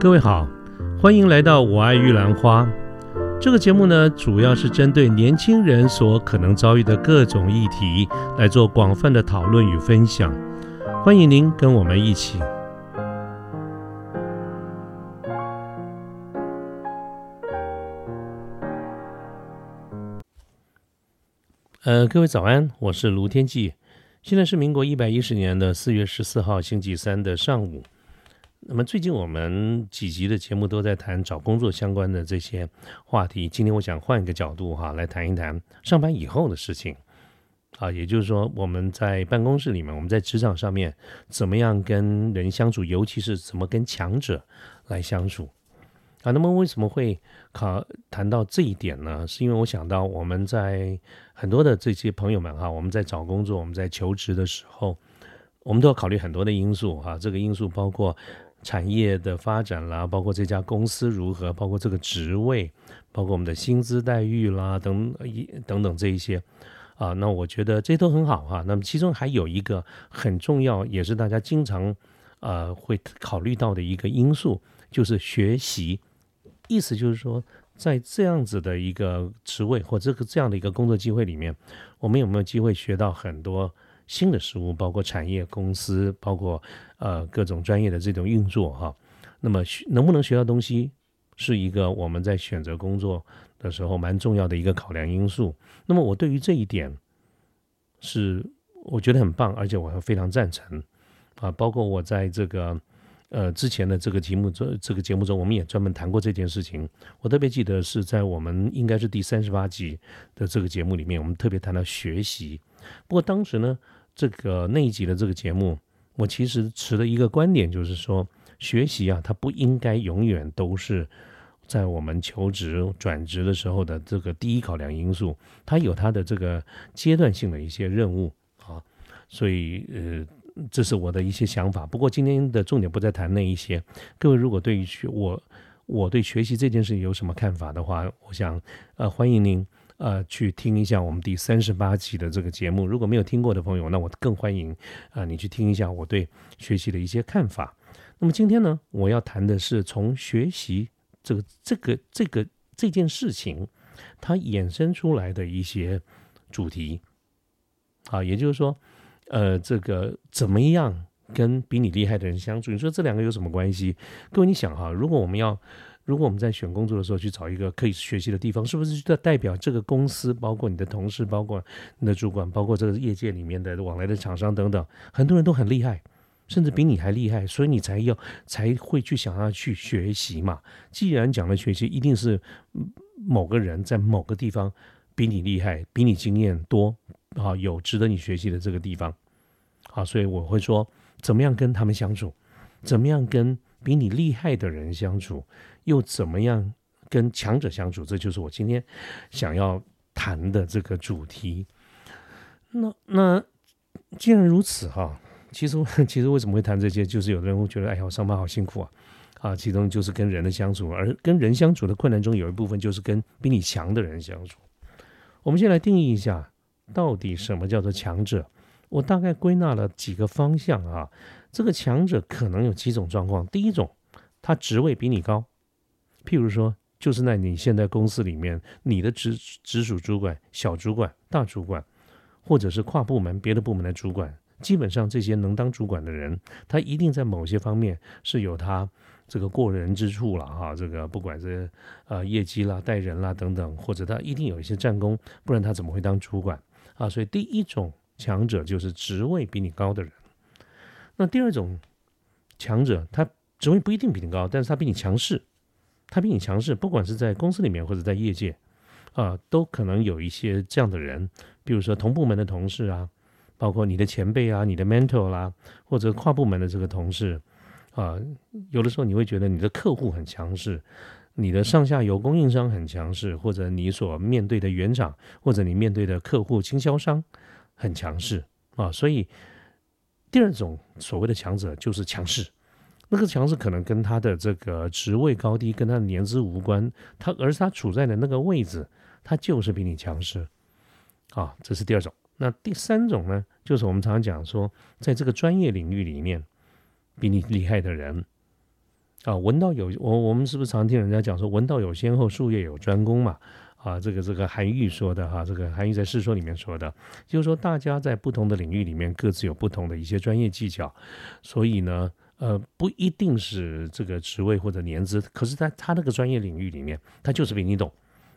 各位好，欢迎来到《我爱玉兰花》这个节目呢，主要是针对年轻人所可能遭遇的各种议题来做广泛的讨论与分享。欢迎您跟我们一起。呃，各位早安，我是卢天记，现在是民国一百一十年的四月十四号星期三的上午。那么最近我们几集的节目都在谈找工作相关的这些话题。今天我想换一个角度哈，来谈一谈上班以后的事情。啊，也就是说我们在办公室里面，我们在职场上面怎么样跟人相处，尤其是怎么跟强者来相处。啊，那么为什么会考谈到这一点呢？是因为我想到我们在很多的这些朋友们哈，我们在找工作、我们在求职的时候，我们都要考虑很多的因素哈。这个因素包括。产业的发展啦，包括这家公司如何，包括这个职位，包括我们的薪资待遇啦，等一等等这一些啊，那我觉得这都很好哈。那么其中还有一个很重要，也是大家经常呃会考虑到的一个因素，就是学习。意思就是说，在这样子的一个职位或这个这样的一个工作机会里面，我们有没有机会学到很多？新的事物，包括产业公司，包括呃各种专业的这种运作哈。那么能不能学到东西，是一个我们在选择工作的时候蛮重要的一个考量因素。那么我对于这一点是我觉得很棒，而且我还非常赞成啊。包括我在这个呃之前的这个题目中，这个节目中，我们也专门谈过这件事情。我特别记得是在我们应该是第三十八集的这个节目里面，我们特别谈到学习。不过当时呢。这个那一集的这个节目，我其实持的一个观点就是说，学习啊，它不应该永远都是在我们求职转职的时候的这个第一考量因素，它有它的这个阶段性的一些任务啊。所以呃，这是我的一些想法。不过今天的重点不再谈那一些。各位如果对于学我我对学习这件事有什么看法的话，我想呃欢迎您。呃，去听一下我们第三十八期的这个节目。如果没有听过的朋友，那我更欢迎啊，你去听一下我对学习的一些看法。那么今天呢，我要谈的是从学习这个这个这个这件事情，它衍生出来的一些主题啊，也就是说，呃，这个怎么样跟比你厉害的人相处？你说这两个有什么关系？各位，你想哈，如果我们要。如果我们在选工作的时候去找一个可以学习的地方，是不是就代表这个公司，包括你的同事，包括你的主管，包括这个业界里面的往来的厂商等等，很多人都很厉害，甚至比你还厉害，所以你才要才会去想要去学习嘛。既然讲了学习，一定是某个人在某个地方比你厉害，比你经验多啊，有值得你学习的这个地方。好，所以我会说，怎么样跟他们相处，怎么样跟比你厉害的人相处。又怎么样跟强者相处？这就是我今天想要谈的这个主题。那那既然如此哈，其实 其实为什么会谈这些？就是有的人会觉得，哎呀，我上班好辛苦啊啊！其中就是跟人的相处，而跟人相处的困难中有一部分就是跟比你强的人相处。我们先来定义一下，到底什么叫做强者？我大概归纳了几个方向啊。这个强者可能有几种状况。第一种，他职位比你高。譬如说，就是在你现在公司里面，你的直直属主管、小主管、大主管，或者是跨部门别的部门的主管，基本上这些能当主管的人，他一定在某些方面是有他这个过人之处了哈。这个不管是呃业绩啦、带人啦等等，或者他一定有一些战功，不然他怎么会当主管啊？所以第一种强者就是职位比你高的人。那第二种强者，他职位不一定比你高，但是他比你强势。他比你强势，不管是在公司里面或者在业界，啊，都可能有一些这样的人，比如说同部门的同事啊，包括你的前辈啊、你的 mentor 啦，或者跨部门的这个同事，啊，有的时候你会觉得你的客户很强势，你的上下游供应商很强势，或者你所面对的园长，或者你面对的客户经销商很强势啊，所以第二种所谓的强者就是强势。那个强势可能跟他的这个职位高低跟他的年资无关，他而是他处在的那个位置，他就是比你强势，啊，这是第二种。那第三种呢，就是我们常常讲说，在这个专业领域里面，比你厉害的人，啊，文道有我我们是不是常听人家讲说文道有先后，术业有专攻嘛？啊，这个这个韩愈说的哈，这个韩愈在《世说》里面说的，就是说大家在不同的领域里面各自有不同的一些专业技巧，所以呢，呃，不一定是这个职位或者年资，可是在他那个专业领域里面，他就是比你懂，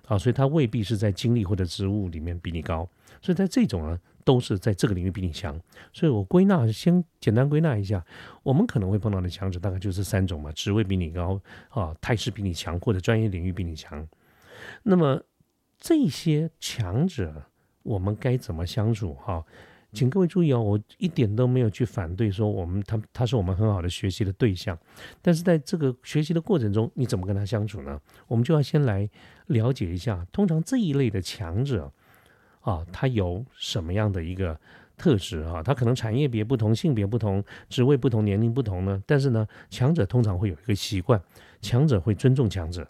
啊，所以他未必是在经历或者职务里面比你高，所以在这种呢，都是在这个领域比你强。所以我归纳先简单归纳一下，我们可能会碰到的强者大概就是三种嘛：职位比你高啊，态势比你强，或者专业领域比你强。那么这些强者，我们该怎么相处？哈，请各位注意哦，我一点都没有去反对说我们他他是我们很好的学习的对象，但是在这个学习的过程中，你怎么跟他相处呢？我们就要先来了解一下，通常这一类的强者啊，他有什么样的一个特质啊？他可能产业别不同，性别不同，职位不同，年龄不同呢？但是呢，强者通常会有一个习惯，强者会尊重强者。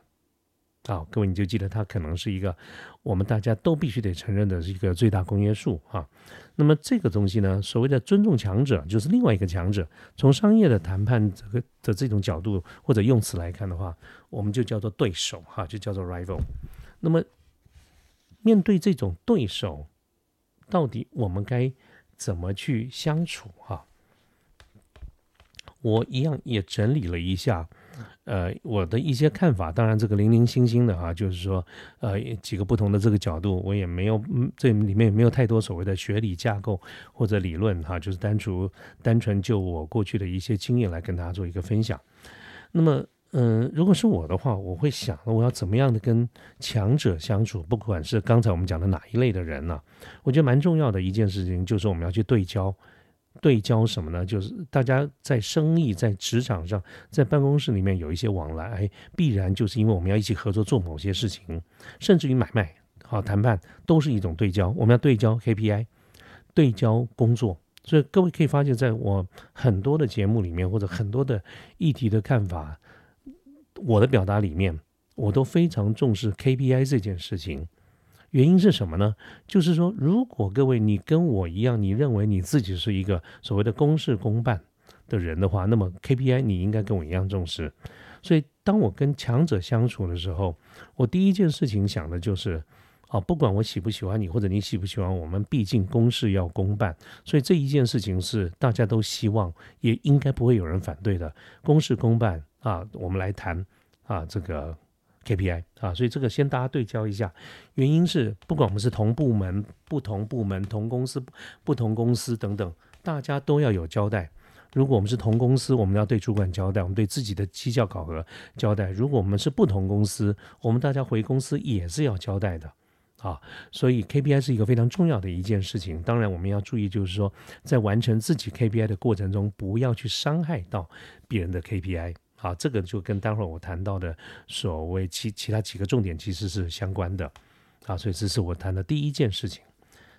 啊，各位你就记得它可能是一个我们大家都必须得承认的是一个最大公约数啊。那么这个东西呢，所谓的尊重强者，就是另外一个强者。从商业的谈判这个的这种角度或者用词来看的话，我们就叫做对手哈，就叫做 rival。那么面对这种对手，到底我们该怎么去相处哈？我一样也整理了一下。呃，我的一些看法，当然这个零零星星的啊，就是说，呃，几个不同的这个角度，我也没有，嗯，这里面也没有太多所谓的学理架构或者理论哈，就是单纯单纯就我过去的一些经验来跟大家做一个分享。那么，嗯，如果是我的话，我会想，我要怎么样的跟强者相处？不管是刚才我们讲的哪一类的人呢？我觉得蛮重要的一件事情，就是我们要去对焦。对焦什么呢？就是大家在生意、在职场上、在办公室里面有一些往来，必然就是因为我们要一起合作做某些事情，甚至于买卖、好谈判都是一种对焦。我们要对焦 KPI，对焦工作。所以各位可以发现，在我很多的节目里面，或者很多的议题的看法，我的表达里面，我都非常重视 KPI 这件事情。原因是什么呢？就是说，如果各位你跟我一样，你认为你自己是一个所谓的公事公办的人的话，那么 KPI 你应该跟我一样重视。所以，当我跟强者相处的时候，我第一件事情想的就是，啊，不管我喜不喜欢你，或者你喜不喜欢我们，毕竟公事要公办，所以这一件事情是大家都希望，也应该不会有人反对的。公事公办啊，我们来谈啊，这个。KPI 啊，所以这个先大家对焦一下，原因是不管我们是同部门、不同部门、同公司、不同公司等等，大家都要有交代。如果我们是同公司，我们要对主管交代，我们对自己的绩效考核交代；如果我们是不同公司，我们大家回公司也是要交代的啊。所以 KPI 是一个非常重要的一件事情。当然，我们要注意，就是说在完成自己 KPI 的过程中，不要去伤害到别人的 KPI。啊，这个就跟待会儿我谈到的所谓其其他几个重点其实是相关的，啊，所以这是我谈的第一件事情。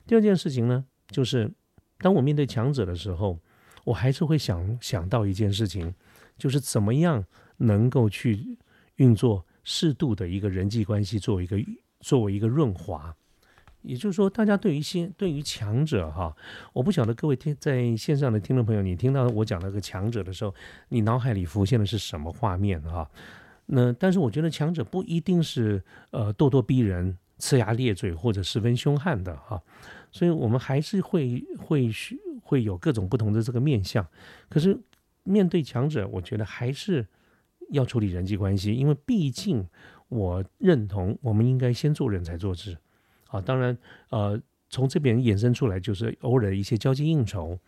第二件事情呢，就是当我面对强者的时候，我还是会想想到一件事情，就是怎么样能够去运作适度的一个人际关系，作为一个作为一个润滑。也就是说，大家对于先对于强者哈，我不晓得各位听在线上的听众朋友，你听到我讲那个强者的时候，你脑海里浮现的是什么画面哈？那但是我觉得强者不一定是呃咄咄逼人、呲牙咧嘴或者十分凶悍的哈，所以我们还是会会会有各种不同的这个面相。可是面对强者，我觉得还是要处理人际关系，因为毕竟我认同我们应该先做人才做事。啊，当然，呃，从这边衍生出来就是偶尔的一些交际应酬，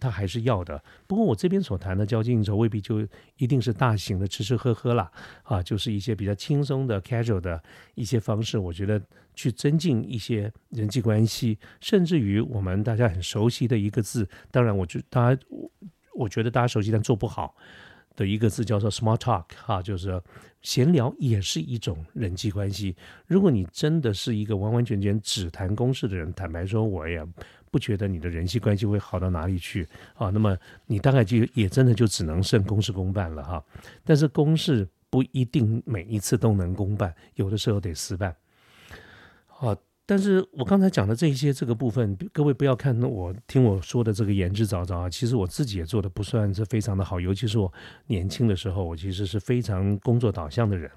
他还是要的。不过我这边所谈的交际应酬未必就一定是大型的吃吃喝喝啦，啊，就是一些比较轻松的 casual 的一些方式。我觉得去增进一些人际关系，甚至于我们大家很熟悉的一个字，当然，我觉大家，我觉得大家熟悉但做不好。的一个字叫做 small talk，哈，就是闲聊也是一种人际关系。如果你真的是一个完完全全只谈公事的人，坦白说，我也不觉得你的人际关系会好到哪里去啊。那么你大概就也真的就只能剩公事公办了哈。但是公事不一定每一次都能公办，有的时候得私办。好，但是我刚才讲的这一些这个部分，各位不要看我听我说的这个言之凿凿啊，其实我自己也做的不算是非常的好，尤其是我年轻的时候，我其实是非常工作导向的人，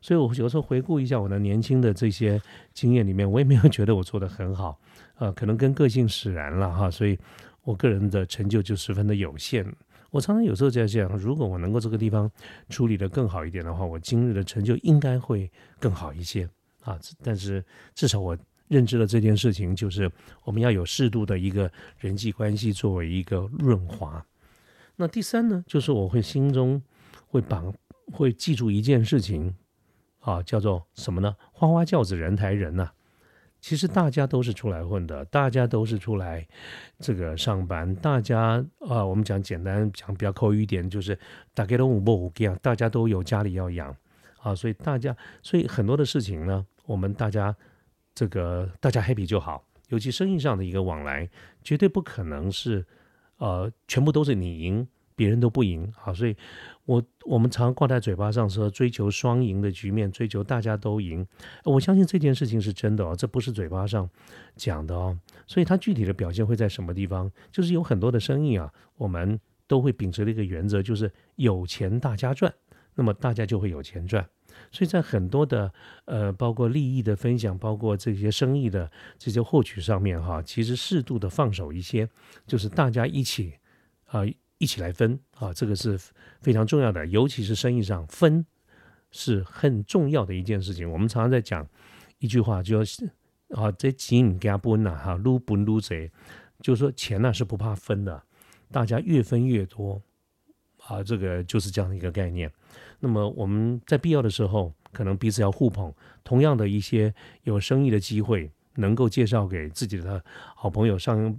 所以我有时候回顾一下我的年轻的这些经验里面，我也没有觉得我做的很好，呃，可能跟个性使然了哈，所以我个人的成就就十分的有限。我常常有时候在想，如果我能够这个地方处理的更好一点的话，我今日的成就应该会更好一些。啊，但是至少我认知了这件事情，就是我们要有适度的一个人际关系作为一个润滑。那第三呢，就是我会心中会绑会记住一件事情，啊，叫做什么呢？花花轿子人抬人呐。其实大家都是出来混的，大家都是出来这个上班，大家啊，我们讲简单讲比较口语一点，就是大家都五不五样，大家都有家里要养啊，所以大家，所以很多的事情呢。我们大家这个大家 happy 就好，尤其生意上的一个往来，绝对不可能是呃全部都是你赢，别人都不赢啊。所以，我我们常挂在嘴巴上说追求双赢的局面，追求大家都赢。我相信这件事情是真的哦，这不是嘴巴上讲的哦。所以它具体的表现会在什么地方？就是有很多的生意啊，我们都会秉持的一个原则，就是有钱大家赚，那么大家就会有钱赚。所以在很多的呃，包括利益的分享，包括这些生意的这些获取上面哈，其实适度的放手一些，就是大家一起啊一起来分啊，这个是非常重要的，尤其是生意上分是很重要的一件事情。我们常常在讲一句话，就是啊，这钱给他分呐哈，撸不撸贼，就是说钱呢是不怕分的，大家越分越多啊，这个就是这样的一个概念。那么我们在必要的时候，可能彼此要互捧，同样的一些有生意的机会，能够介绍给自己的好朋友上，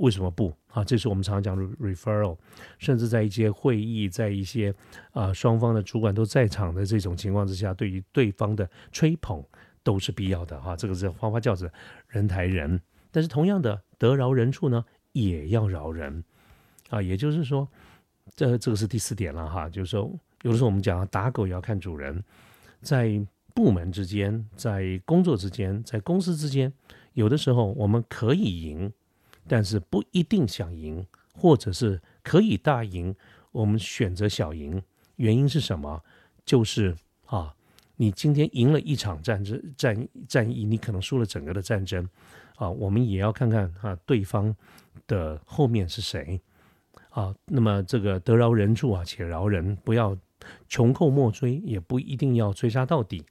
为什么不啊？这是我们常常讲的 referral，甚至在一些会议，在一些啊双方的主管都在场的这种情况之下，对于对方的吹捧都是必要的哈。这个是花花轿子人抬人，但是同样的得饶人处呢，也要饶人啊。也就是说，这这个是第四点了哈，就是说。有的时候我们讲打狗也要看主人，在部门之间，在工作之间，在公司之间，有的时候我们可以赢，但是不一定想赢，或者是可以大赢，我们选择小赢，原因是什么？就是啊，你今天赢了一场战争战战役，你可能输了整个的战争啊，我们也要看看啊，对方的后面是谁啊？那么这个得饶人处啊，且饶人，不要。穷寇莫追，也不一定要追杀到底。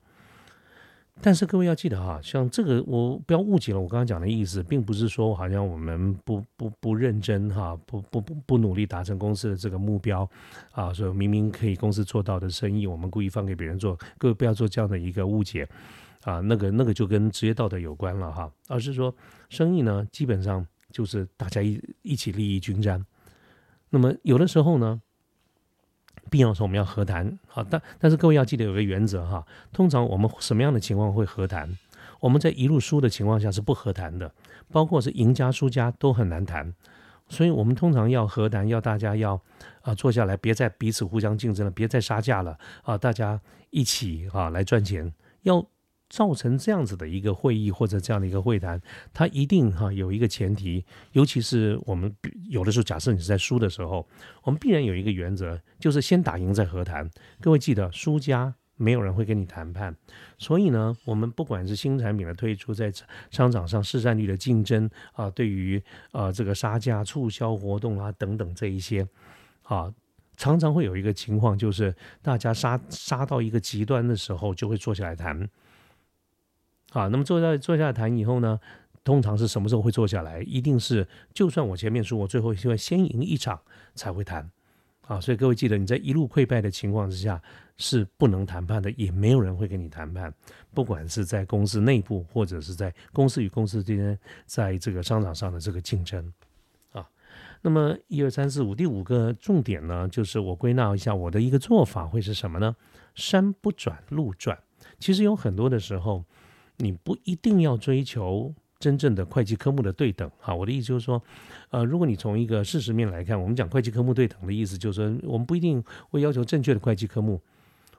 但是各位要记得哈，像这个我不要误解了，我刚刚讲的意思，并不是说好像我们不不不认真哈，不不不不努力达成公司的这个目标啊，说明明可以公司做到的生意，我们故意放给别人做。各位不要做这样的一个误解啊，那个那个就跟职业道德有关了哈，而是说生意呢，基本上就是大家一一起利益均沾。那么有的时候呢。必要时候我们要和谈，好，但但是各位要记得有个原则哈，通常我们什么样的情况会和谈？我们在一路输的情况下是不和谈的，包括是赢家输家都很难谈，所以我们通常要和谈，要大家要啊坐下来，别再彼此互相竞争了，别再杀价了啊，大家一起啊来赚钱，要。造成这样子的一个会议或者这样的一个会谈，它一定哈有一个前提，尤其是我们有的时候假设你是在输的时候，我们必然有一个原则，就是先打赢再和谈。各位记得，输家没有人会跟你谈判，所以呢，我们不管是新产品的推出，在商场上市占率的竞争啊，对于呃这个杀价促销活动啊等等这一些啊，常常会有一个情况，就是大家杀杀到一个极端的时候，就会坐下来谈。啊，那么坐下坐下来谈以后呢，通常是什么时候会坐下来？一定是就算我前面输，我最后希望先赢一场才会谈。啊，所以各位记得，你在一路溃败的情况之下是不能谈判的，也没有人会跟你谈判。不管是在公司内部，或者是在公司与公司之间，在这个商场上的这个竞争。啊，那么一二三四五，第五个重点呢，就是我归纳一下我的一个做法会是什么呢？山不转路转。其实有很多的时候。你不一定要追求真正的会计科目的对等，哈，我的意思就是说，呃，如果你从一个事实面来看，我们讲会计科目对等的意思就是说，我们不一定会要求正确的会计科目，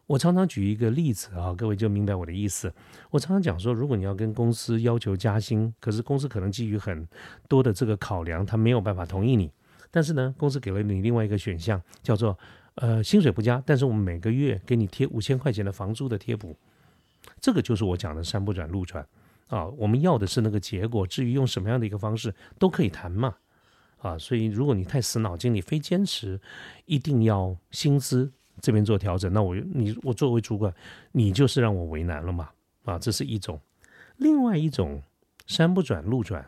我常常举一个例子啊，各位就明白我的意思。我常常讲说，如果你要跟公司要求加薪，可是公司可能基于很多的这个考量，他没有办法同意你。但是呢，公司给了你另外一个选项，叫做呃薪水不加，但是我们每个月给你贴五千块钱的房租的贴补。这个就是我讲的山不转路转啊。我们要的是那个结果，至于用什么样的一个方式都可以谈嘛啊。所以如果你太死脑筋，你非坚持一定要薪资。这边做调整，那我你我作为主管，你就是让我为难了嘛？啊，这是一种。另外一种山不转路转，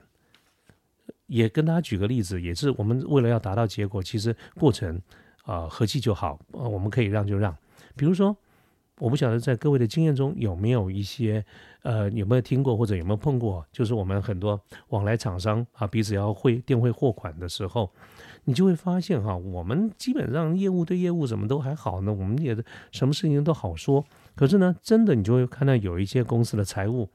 也跟大家举个例子，也是我们为了要达到结果，其实过程啊和气就好，啊我们可以让就让。比如说，我不晓得在各位的经验中有没有一些呃有没有听过或者有没有碰过，就是我们很多往来厂商啊彼此要汇电汇货款的时候。你就会发现哈，我们基本上业务对业务什么都还好呢，我们也什么事情都好说。可是呢，真的你就会看到有一些公司的财务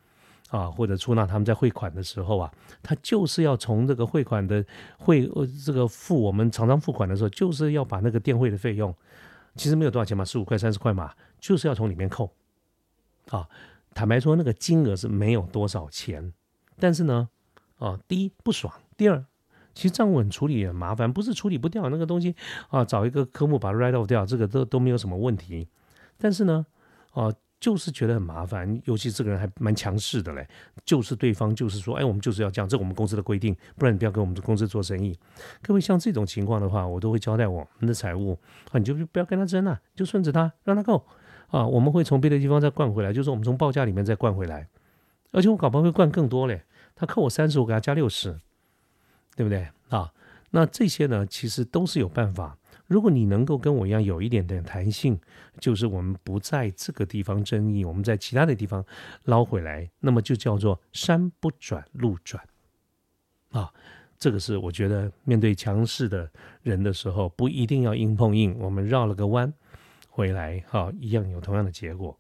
啊，或者出纳他们在汇款的时候啊，他就是要从这个汇款的汇呃这个付我们厂商付款的时候，就是要把那个电汇的费用，其实没有多少钱嘛，十五块三十块嘛，就是要从里面扣。啊，坦白说，那个金额是没有多少钱，但是呢，啊，第一不爽，第二。其实账务很处理也麻烦，不是处理不掉那个东西啊，找一个科目把它 write off 掉，这个都都没有什么问题。但是呢，啊，就是觉得很麻烦，尤其这个人还蛮强势的嘞，就是对方就是说，哎，我们就是要这样，这我们公司的规定，不然你不要跟我们的公司做生意。各位像这种情况的话，我都会交代我们的财务啊，你就不要跟他争了，就顺着他，让他够啊，我们会从别的地方再灌回来，就是我们从报价里面再灌回来，而且我搞不好会灌更多嘞，他扣我三十，我给他加六十。对不对啊？那这些呢，其实都是有办法。如果你能够跟我一样有一点点弹性，就是我们不在这个地方争议，我们在其他的地方捞回来，那么就叫做山不转路转啊。这个是我觉得面对强势的人的时候，不一定要硬碰硬，我们绕了个弯回来，哈，一样有同样的结果。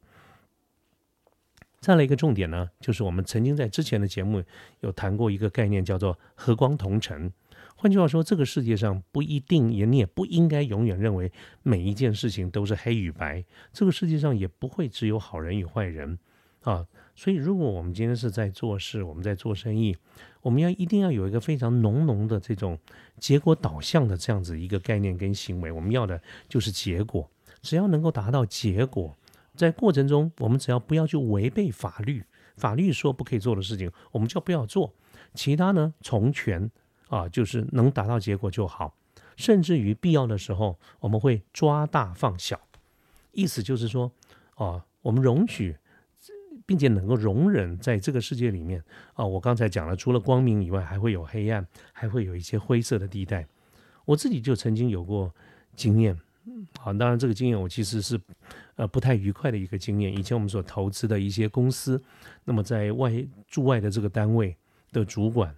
再来一个重点呢，就是我们曾经在之前的节目有谈过一个概念，叫做和光同尘。换句话说，这个世界上不一定也你也不应该永远认为每一件事情都是黑与白。这个世界上也不会只有好人与坏人啊。所以，如果我们今天是在做事，我们在做生意，我们要一定要有一个非常浓浓的这种结果导向的这样子一个概念跟行为。我们要的就是结果，只要能够达到结果。在过程中，我们只要不要去违背法律，法律说不可以做的事情，我们就不要做。其他呢，从权啊，就是能达到结果就好。甚至于必要的时候，我们会抓大放小，意思就是说，啊，我们容许，并且能够容忍在这个世界里面啊。我刚才讲了，除了光明以外，还会有黑暗，还会有一些灰色的地带。我自己就曾经有过经验。好，当然这个经验我其实是，呃，不太愉快的一个经验。以前我们所投资的一些公司，那么在外驻外的这个单位的主管，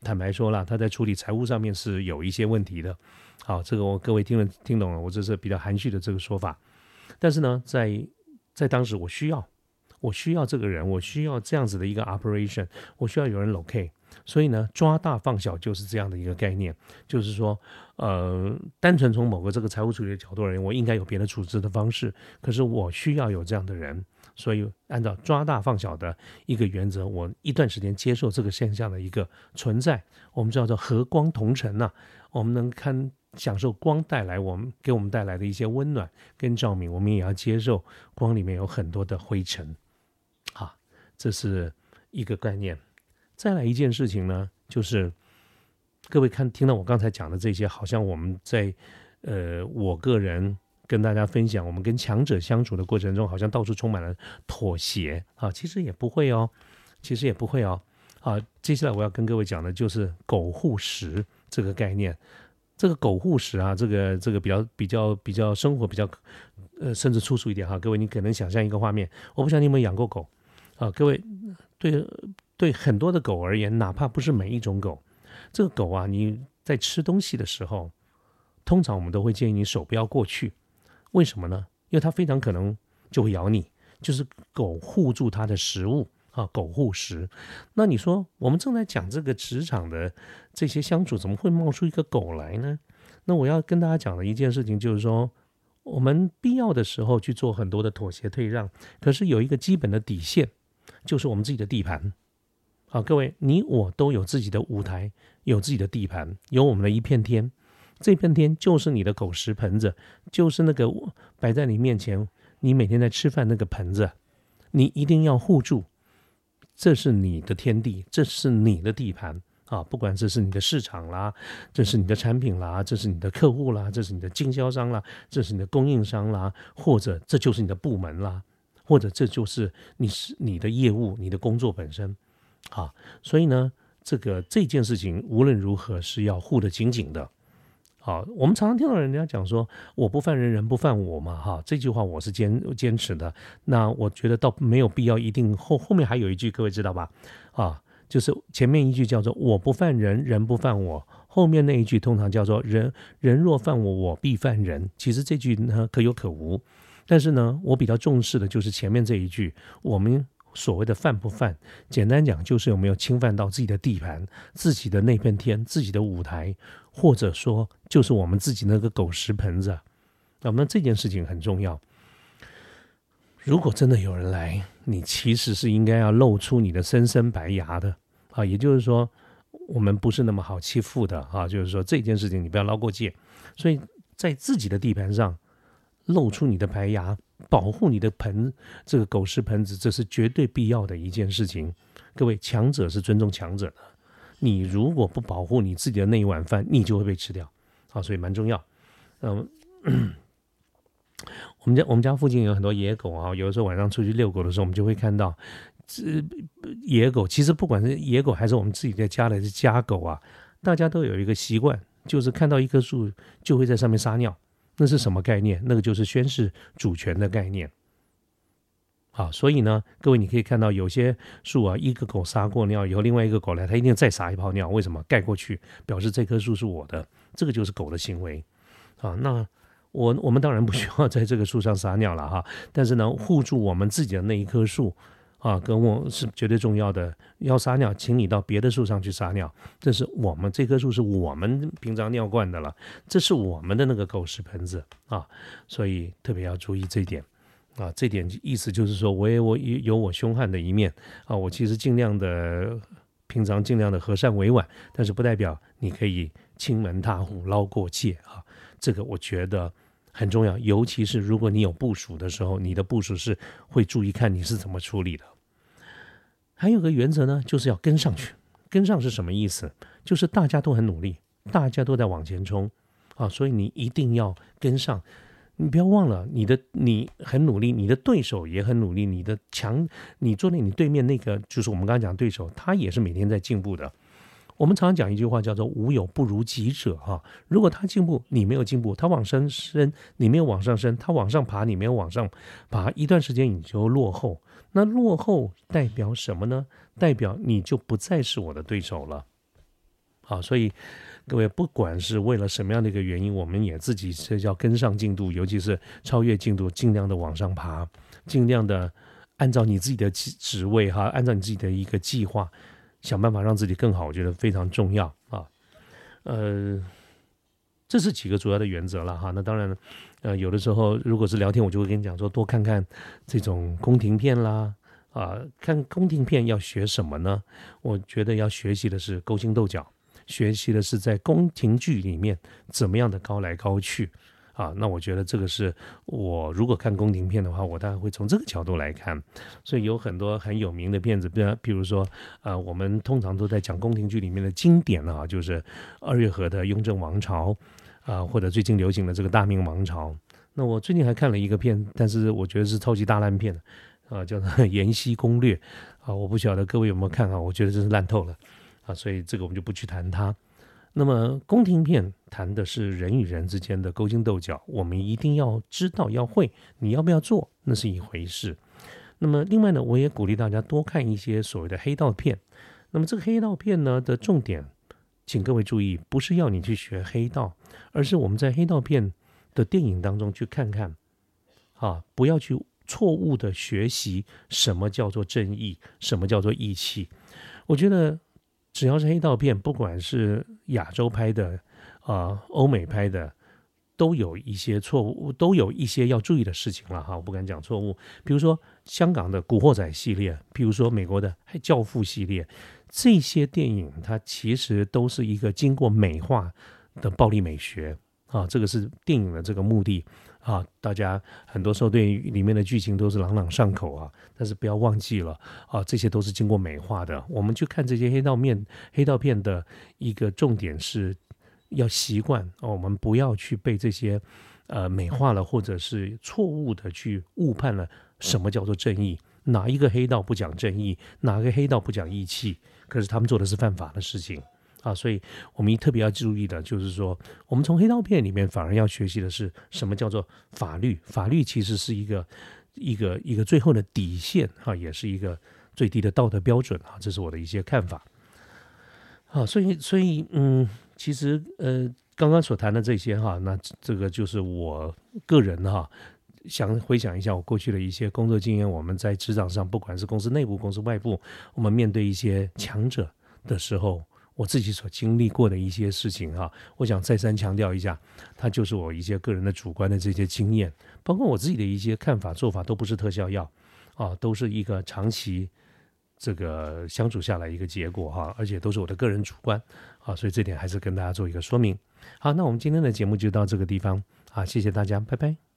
坦白说了，他在处理财务上面是有一些问题的。好，这个我各位听了听懂了，我这是比较含蓄的这个说法。但是呢，在在当时我需要，我需要这个人，我需要这样子的一个 operation，我需要有人 locate。所以呢，抓大放小就是这样的一个概念，就是说，呃，单纯从某个这个财务处理的角度而言，我应该有别的处置的方式，可是我需要有这样的人，所以按照抓大放小的一个原则，我一段时间接受这个现象的一个存在，我们叫做和光同尘呐，我们能看享受光带来我们给我们带来的一些温暖跟照明，我们也要接受光里面有很多的灰尘，啊，这是一个概念。再来一件事情呢，就是各位看听到我刚才讲的这些，好像我们在呃，我个人跟大家分享，我们跟强者相处的过程中，好像到处充满了妥协啊，其实也不会哦，其实也不会哦。啊，接下来我要跟各位讲的就是“狗护食”这个概念。这个“狗护食”啊，这个这个比较比较比较生活比较呃，甚至粗俗一点哈。各位，你可能想象一个画面，我不晓得你有没有养过狗啊？各位对。对很多的狗而言，哪怕不是每一种狗，这个狗啊，你在吃东西的时候，通常我们都会建议你手不要过去。为什么呢？因为它非常可能就会咬你，就是狗护住它的食物啊，狗护食。那你说，我们正在讲这个职场的这些相处，怎么会冒出一个狗来呢？那我要跟大家讲的一件事情就是说，我们必要的时候去做很多的妥协退让，可是有一个基本的底线，就是我们自己的地盘。好，各位，你我都有自己的舞台，有自己的地盘，有我们的一片天。这片天就是你的狗食盆子，就是那个摆在你面前，你每天在吃饭那个盆子，你一定要护住。这是你的天地，这是你的地盘啊！不管这是你的市场啦，这是你的产品啦，这是你的客户啦，这是你的经销商啦，这是你的供应商啦，或者这就是你的部门啦，或者这就是你是你的业务、你的工作本身啊！所以呢，这个这件事情无论如何是要护得紧紧的。好，我们常常听到人家讲说“我不犯人，人不犯我”嘛，哈，这句话我是坚坚持的。那我觉得倒没有必要，一定后后面还有一句，各位知道吧？啊，就是前面一句叫做“我不犯人，人不犯我”，后面那一句通常叫做“人人若犯我，我必犯人”。其实这句呢可有可无，但是呢，我比较重视的就是前面这一句，我们。所谓的犯不犯，简单讲就是有没有侵犯到自己的地盘、自己的那片天、自己的舞台，或者说就是我们自己那个狗食盆子。那么这件事情很重要。如果真的有人来，你其实是应该要露出你的深深白牙的啊，也就是说，我们不是那么好欺负的啊，就是说这件事情你不要捞过界。所以在自己的地盘上露出你的白牙。保护你的盆，这个狗食盆子，这是绝对必要的一件事情。各位，强者是尊重强者的。你如果不保护你自己的那一碗饭，你就会被吃掉。好，所以蛮重要。嗯，我们家我们家附近有很多野狗啊，有的时候晚上出去遛狗的时候，我们就会看到这野狗。其实不管是野狗还是我们自己在家里的家狗啊，大家都有一个习惯，就是看到一棵树就会在上面撒尿。那是什么概念？那个就是宣示主权的概念。好，所以呢，各位你可以看到有些树啊，一个狗撒过尿以后，另外一个狗来，它一定再撒一泡尿。为什么？盖过去，表示这棵树是我的。这个就是狗的行为。啊，那我我们当然不需要在这个树上撒尿了哈，但是呢，护住我们自己的那一棵树。啊，跟我是绝对重要的。要撒尿，请你到别的树上去撒尿。这是我们这棵树是我们平常尿惯的了，这是我们的那个狗屎盆子啊，所以特别要注意这一点啊。这点意思就是说，我也我有我凶悍的一面啊。我其实尽量的平常尽量的和善委婉，但是不代表你可以亲门踏户捞过界啊。这个我觉得很重要，尤其是如果你有部署的时候，你的部署是会注意看你是怎么处理的。还有个原则呢，就是要跟上去。跟上是什么意思？就是大家都很努力，大家都在往前冲啊，所以你一定要跟上。你不要忘了，你的你很努力，你的对手也很努力，你的强，你坐在你对面那个，就是我们刚刚讲对手，他也是每天在进步的。我们常常讲一句话，叫做“无有不如己者”哈。如果他进步，你没有进步；他往上升，你没有往上升；他往上爬，你没有往上爬，一段时间你就落后。那落后代表什么呢？代表你就不再是我的对手了。好，所以各位，不管是为了什么样的一个原因，我们也自己是要跟上进度，尤其是超越进度，尽量的往上爬，尽量的按照你自己的职职位哈，按照你自己的一个计划。想办法让自己更好，我觉得非常重要啊。呃，这是几个主要的原则了哈。那当然，呃，有的时候如果是聊天，我就会跟你讲说，多看看这种宫廷片啦啊。看宫廷片要学什么呢？我觉得要学习的是勾心斗角，学习的是在宫廷剧里面怎么样的高来高去。啊，那我觉得这个是我如果看宫廷片的话，我当然会从这个角度来看。所以有很多很有名的片子，比如比如说，呃，我们通常都在讲宫廷剧里面的经典啊，就是二月河的雍正王朝啊，或者最近流行的这个大明王朝。那我最近还看了一个片，但是我觉得是超级大烂片啊，叫做《延禧攻略》啊，我不晓得各位有没有看啊？我觉得真是烂透了啊，所以这个我们就不去谈它。那么宫廷片谈的是人与人之间的勾心斗角，我们一定要知道要会，你要不要做那是一回事。那么另外呢，我也鼓励大家多看一些所谓的黑道片。那么这个黑道片呢的重点，请各位注意，不是要你去学黑道，而是我们在黑道片的电影当中去看看，啊，不要去错误的学习什么叫做正义，什么叫做义气。我觉得。只要是黑道片，不管是亚洲拍的啊、欧美拍的，都有一些错误，都有一些要注意的事情了哈。我不敢讲错误，比如说香港的《古惑仔》系列，比如说美国的《教父》系列，这些电影它其实都是一个经过美化的暴力美学啊，这个是电影的这个目的啊。大家很多时候对里面的剧情都是朗朗上口啊，但是不要忘记了啊，这些都是经过美化的。我们去看这些黑道面、黑道片的一个重点是。要习惯哦，我们不要去被这些呃美化了，或者是错误的去误判了什么叫做正义？哪一个黑道不讲正义？哪个黑道不讲义气？可是他们做的是犯法的事情啊！所以我们特别要注意的就是说，我们从黑道片里面反而要学习的是什么叫做法律？法律其实是一个一个一个最后的底线啊，也是一个最低的道德标准啊！这是我的一些看法。好，所以所以嗯。其实，呃，刚刚所谈的这些哈，那这个就是我个人哈，想回想一下我过去的一些工作经验。我们在职场上，不管是公司内部、公司外部，我们面对一些强者的时候，我自己所经历过的一些事情哈，我想再三强调一下，它就是我一些个人的主观的这些经验，包括我自己的一些看法、做法，都不是特效药啊，都是一个长期。这个相处下来一个结果哈，而且都是我的个人主观啊，所以这点还是跟大家做一个说明。好，那我们今天的节目就到这个地方啊，谢谢大家，拜拜。